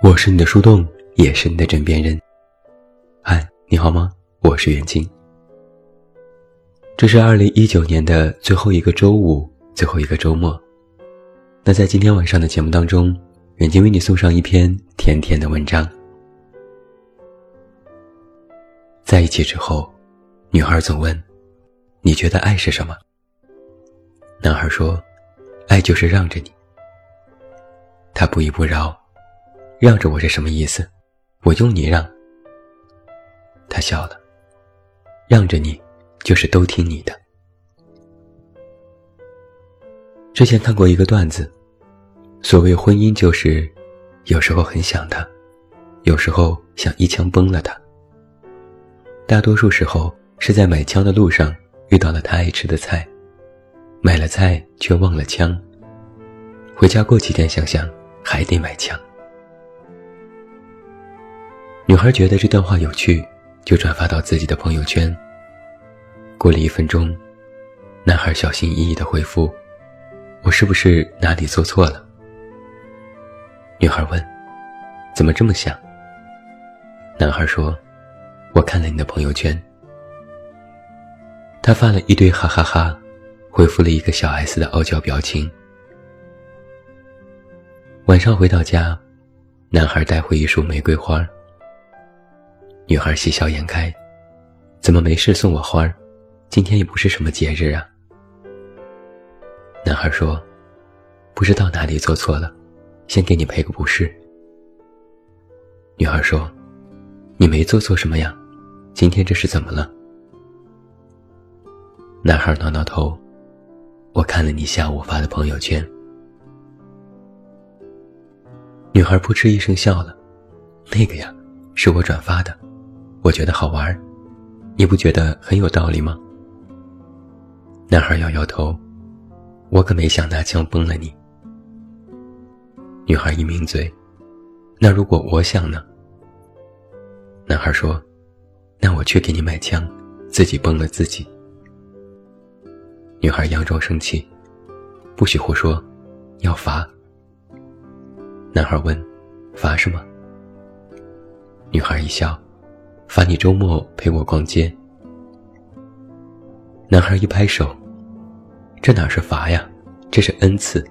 我是你的树洞，也是你的枕边人。嗨，你好吗？我是袁静。这是二零一九年的最后一个周五，最后一个周末。那在今天晚上的节目当中，远近为你送上一篇甜甜的文章。在一起之后，女孩总问：“你觉得爱是什么？”男孩说：“爱就是让着你。”他不依不饶。让着我是什么意思？我用你让。他笑了。让着你，就是都听你的。之前看过一个段子，所谓婚姻就是，有时候很想他，有时候想一枪崩了他。大多数时候是在买枪的路上遇到了他爱吃的菜，买了菜却忘了枪。回家过几天想想，还得买枪。女孩觉得这段话有趣，就转发到自己的朋友圈。过了一分钟，男孩小心翼翼地回复：“我是不是哪里做错了？”女孩问：“怎么这么想？”男孩说：“我看了你的朋友圈。”他发了一堆哈哈哈，回复了一个小 S 的傲娇表情。晚上回到家，男孩带回一束玫瑰花。女孩喜笑颜开，怎么没事送我花儿？今天也不是什么节日啊。男孩说：“不知道哪里做错了，先给你赔个不是。”女孩说：“你没做错什么呀，今天这是怎么了？”男孩挠挠头：“我看了你下午发的朋友圈。”女孩扑哧一声笑了：“那个呀，是我转发的。”我觉得好玩，你不觉得很有道理吗？男孩摇摇头，我可没想拿枪崩了你。女孩一抿嘴，那如果我想呢？男孩说，那我去给你买枪，自己崩了自己。女孩佯装生气，不许胡说，要罚。男孩问，罚什么？女孩一笑。罚你周末陪我逛街。男孩一拍手，这哪是罚呀，这是恩赐，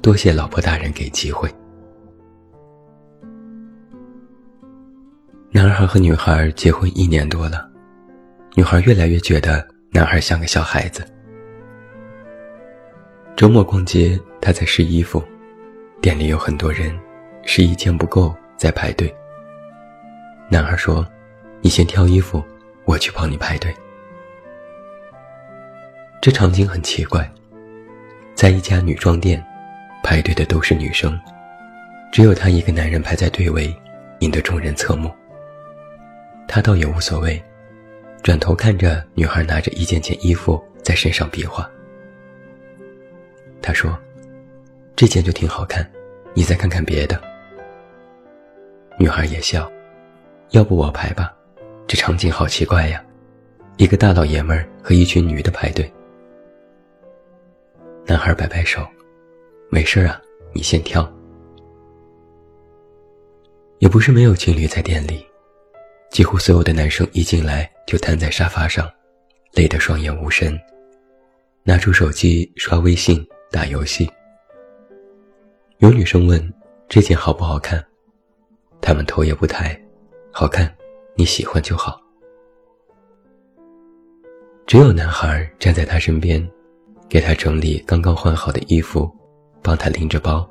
多谢老婆大人给机会。男孩和女孩结婚一年多了，女孩越来越觉得男孩像个小孩子。周末逛街，他在试衣服，店里有很多人，试一件不够在排队。男孩说。你先挑衣服，我去帮你排队。这场景很奇怪，在一家女装店，排队的都是女生，只有他一个男人排在队尾，引得众人侧目。他倒也无所谓，转头看着女孩拿着一件件衣服在身上比划。他说：“这件就挺好看，你再看看别的。”女孩也笑：“要不我排吧。”这场景好奇怪呀，一个大老爷们儿和一群女的排队。男孩摆摆手，没事啊，你先挑。也不是没有情侣在店里，几乎所有的男生一进来就瘫在沙发上，累得双眼无神，拿出手机刷微信、打游戏。有女生问这件好不好看，他们头也不抬，好看。你喜欢就好。只有男孩站在他身边，给他整理刚刚换好的衣服，帮他拎着包。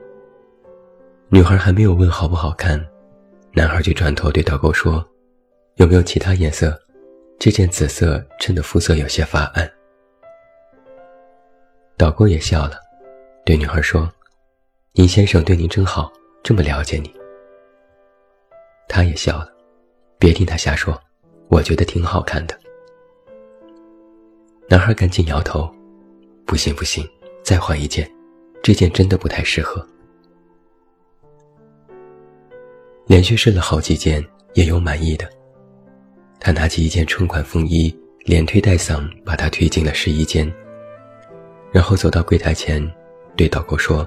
女孩还没有问好不好看，男孩就转头对导购说：“有没有其他颜色？这件紫色衬得肤色有些发暗。”导购也笑了，对女孩说：“尹先生对您真好，这么了解你。”他也笑了。别听他瞎说，我觉得挺好看的。男孩赶紧摇头，不行不行，再换一件，这件真的不太适合。连续试了好几件，也有满意的。他拿起一件春款风衣，连推带搡把它推进了试衣间，然后走到柜台前，对导购说：“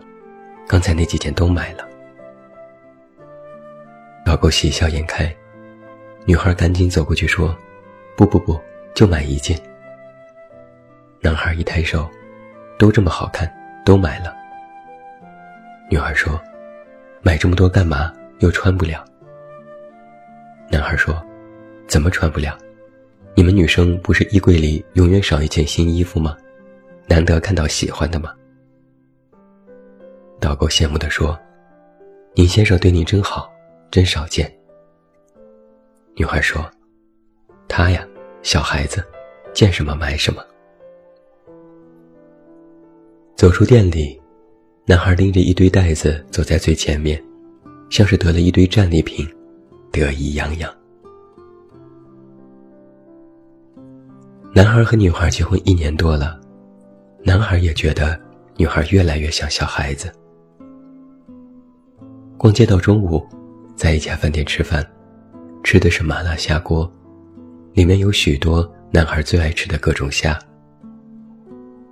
刚才那几件都买了。”导购喜笑颜开，女孩赶紧走过去说：“不不不，就买一件。”男孩一抬手，都这么好看，都买了。女孩说：“买这么多干嘛？又穿不了。”男孩说：“怎么穿不了？你们女生不是衣柜里永远少一件新衣服吗？难得看到喜欢的吗？”导购羡慕地说：“您先生对你真好，真少见。”女孩说：“他呀，小孩子，见什么买什么。”走出店里，男孩拎着一堆袋子走在最前面，像是得了一堆战利品，得意洋洋。男孩和女孩结婚一年多了，男孩也觉得女孩越来越像小孩子。逛街到中午，在一家饭店吃饭，吃的是麻辣虾锅，里面有许多男孩最爱吃的各种虾：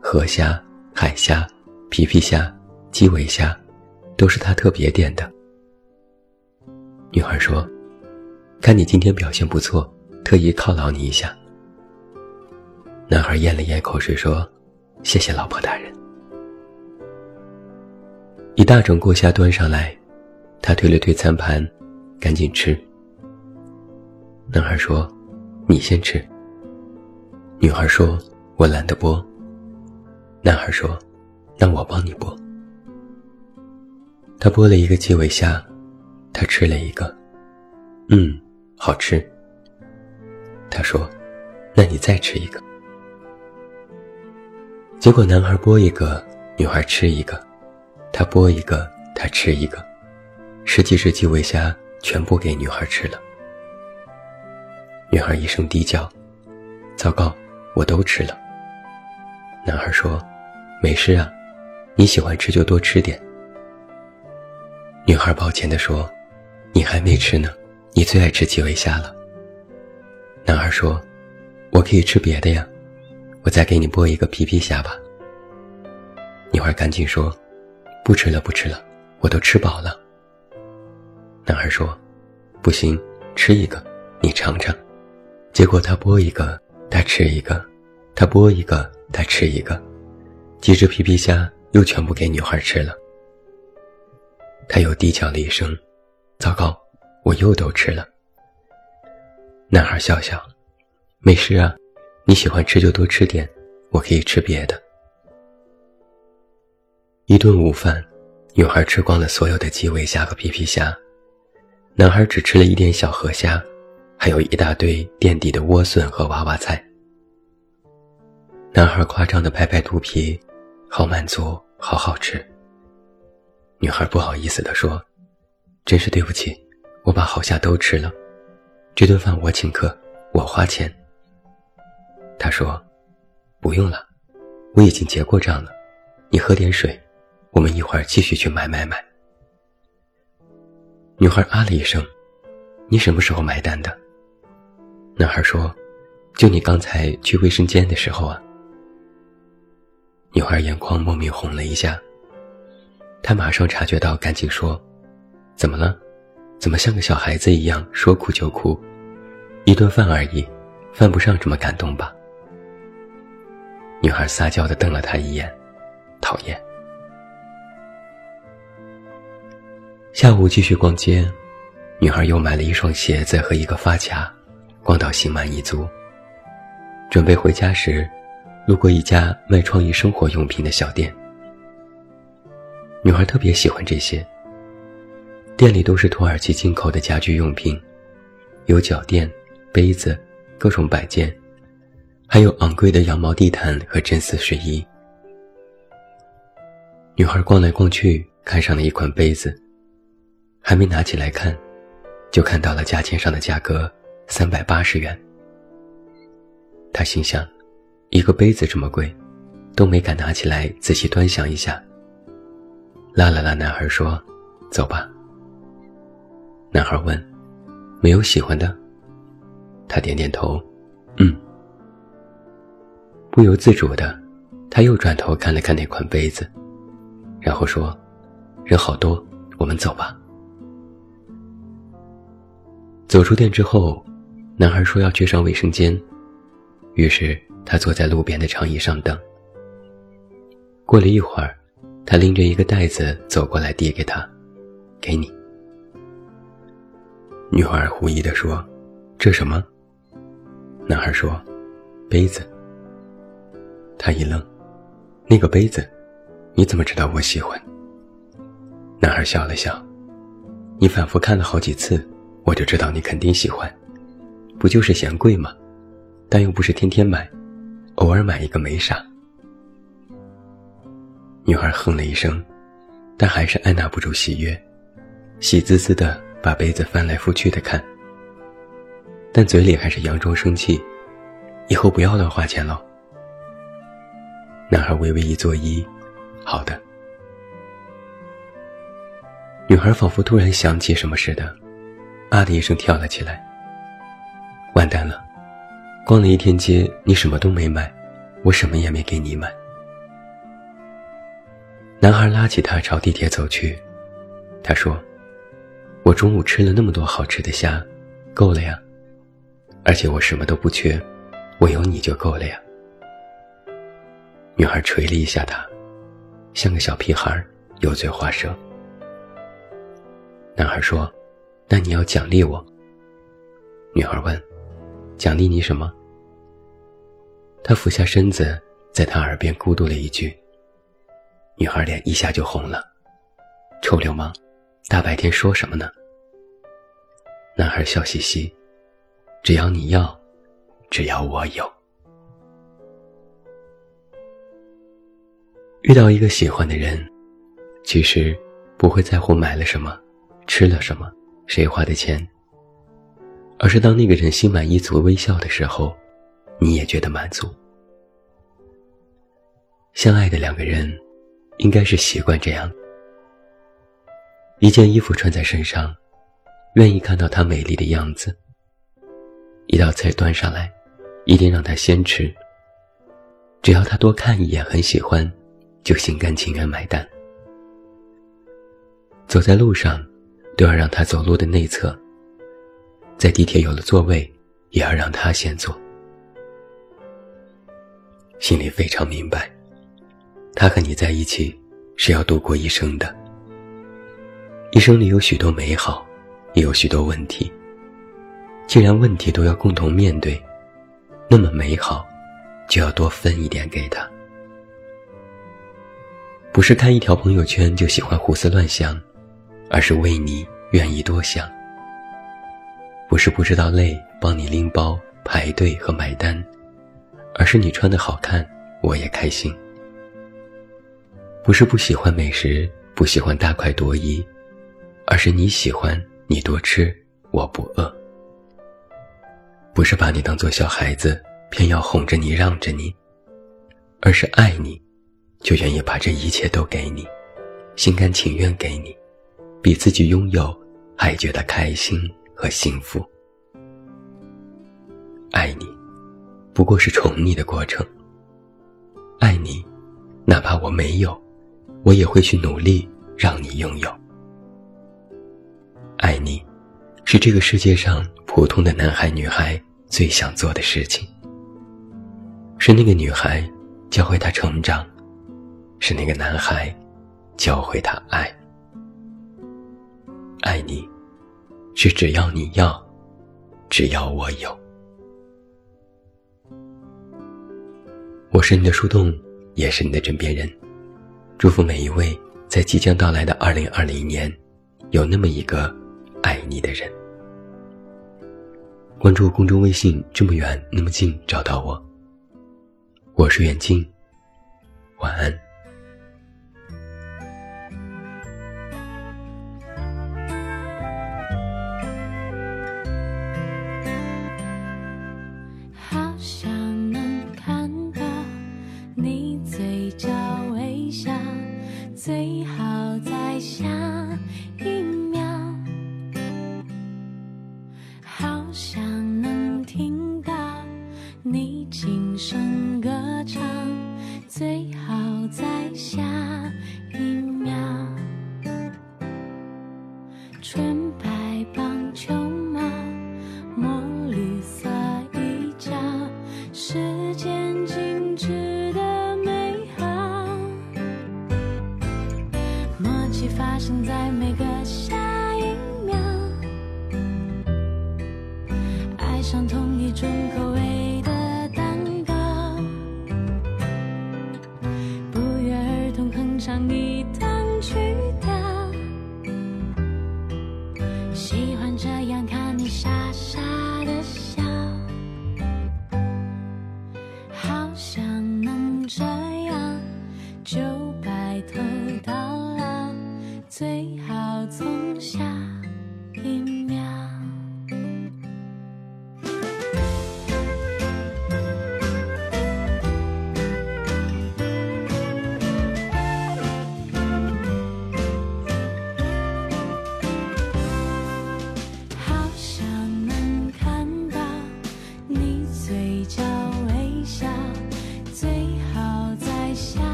河虾、海虾、皮皮虾、基围虾，都是他特别点的。女孩说：“看你今天表现不错，特意犒劳你一下。”男孩咽了咽口水说：“谢谢老婆大人。”一大整锅虾端上来。他推了推餐盘，赶紧吃。男孩说：“你先吃。”女孩说：“我懒得剥。”男孩说：“那我帮你剥。”他剥了一个鸡尾虾，他吃了一个，嗯，好吃。他说：“那你再吃一个。”结果男孩剥一个，女孩吃一个，他剥一个，他吃一个。十几只基围虾全部给女孩吃了。女孩一声低叫：“糟糕，我都吃了。”男孩说：“没事啊，你喜欢吃就多吃点。”女孩抱歉地说：“你还没吃呢，你最爱吃基围虾了。”男孩说：“我可以吃别的呀，我再给你剥一个皮皮虾吧。”女孩赶紧说：“不吃了，不吃了，我都吃饱了。”男孩说：“不行，吃一个，你尝尝。”结果他剥一个，他吃一个；他剥一个，他吃一个。几只皮皮虾又全部给女孩吃了。他又低叫了一声：“糟糕，我又都吃了。”男孩笑笑：“没事啊，你喜欢吃就多吃点，我可以吃别的。”一顿午饭，女孩吃光了所有的基围虾和皮皮虾。男孩只吃了一点小河虾，还有一大堆垫底的莴笋和娃娃菜。男孩夸张地拍拍肚皮，好满足，好好吃。女孩不好意思地说：“真是对不起，我把好虾都吃了，这顿饭我请客，我花钱。”他说：“不用了，我已经结过账了，你喝点水，我们一会儿继续去买买买。”女孩啊了一声：“你什么时候买单的？”男孩说：“就你刚才去卫生间的时候啊。”女孩眼眶莫名红了一下，她马上察觉到，赶紧说：“怎么了？怎么像个小孩子一样说哭就哭？一顿饭而已，犯不上这么感动吧？”女孩撒娇地瞪了他一眼，讨厌。下午继续逛街，女孩又买了一双鞋子和一个发卡，逛到心满意足。准备回家时，路过一家卖创意生活用品的小店。女孩特别喜欢这些。店里都是土耳其进口的家居用品，有脚垫、杯子、各种摆件，还有昂贵的羊毛地毯和真丝睡衣。女孩逛来逛去，看上了一款杯子。还没拿起来看，就看到了价钱上的价格，三百八十元。他心想，一个杯子这么贵，都没敢拿起来仔细端详一下。拉了拉男孩说：“走吧。”男孩问：“没有喜欢的？”他点点头：“嗯。”不由自主的，他又转头看了看那款杯子，然后说：“人好多，我们走吧。”走出店之后，男孩说要去上卫生间，于是他坐在路边的长椅上等。过了一会儿，他拎着一个袋子走过来，递给他：“给你。”女孩狐疑地说：“这什么？”男孩说：“杯子。”他一愣：“那个杯子，你怎么知道我喜欢？”男孩笑了笑：“你反复看了好几次，我就知道你肯定喜欢。不就是嫌贵吗？但又不是天天买，偶尔买一个没啥。”女孩哼了一声，但还是按捺不住喜悦，喜滋滋的把杯子翻来覆去的看，但嘴里还是佯装生气：“以后不要乱花钱了。”男孩微微一作揖：“好的。”女孩仿佛突然想起什么似的，啊的一声跳了起来。完蛋了，逛了一天街，你什么都没买，我什么也没给你买。男孩拉起她朝地铁走去，他说：“我中午吃了那么多好吃的虾，够了呀，而且我什么都不缺，我有你就够了呀。”女孩捶了一下他，像个小屁孩，油嘴滑舌。男孩说：“那你要奖励我。”女孩问：“奖励你什么？”他俯下身子，在他耳边咕嘟了一句。女孩脸一下就红了：“臭流氓，大白天说什么呢？”男孩笑嘻嘻：“只要你要，只要我有。”遇到一个喜欢的人，其实不会在乎买了什么。吃了什么，谁花的钱？而是当那个人心满意足微笑的时候，你也觉得满足。相爱的两个人，应该是习惯这样：一件衣服穿在身上，愿意看到它美丽的样子；一道菜端上来，一定让他先吃。只要他多看一眼，很喜欢，就心甘情愿买单。走在路上。都要让他走路的内侧。在地铁有了座位，也要让他先坐。心里非常明白，他和你在一起是要度过一生的。一生里有许多美好，也有许多问题。既然问题都要共同面对，那么美好就要多分一点给他。不是看一条朋友圈就喜欢胡思乱想。而是为你愿意多想，不是不知道累帮你拎包排队和买单，而是你穿的好看我也开心。不是不喜欢美食不喜欢大快朵颐，而是你喜欢你多吃我不饿。不是把你当做小孩子偏要哄着你让着你，而是爱你，就愿意把这一切都给你，心甘情愿给你。比自己拥有还觉得开心和幸福。爱你，不过是宠你的过程。爱你，哪怕我没有，我也会去努力让你拥有。爱你，是这个世界上普通的男孩女孩最想做的事情。是那个女孩教会他成长，是那个男孩教会他爱。爱你，是只要你要，只要我有。我是你的树洞，也是你的枕边人。祝福每一位在即将到来的二零二零年，有那么一个爱你的人。关注公众微信，这么远那么近，找到我。我是远近，晚安。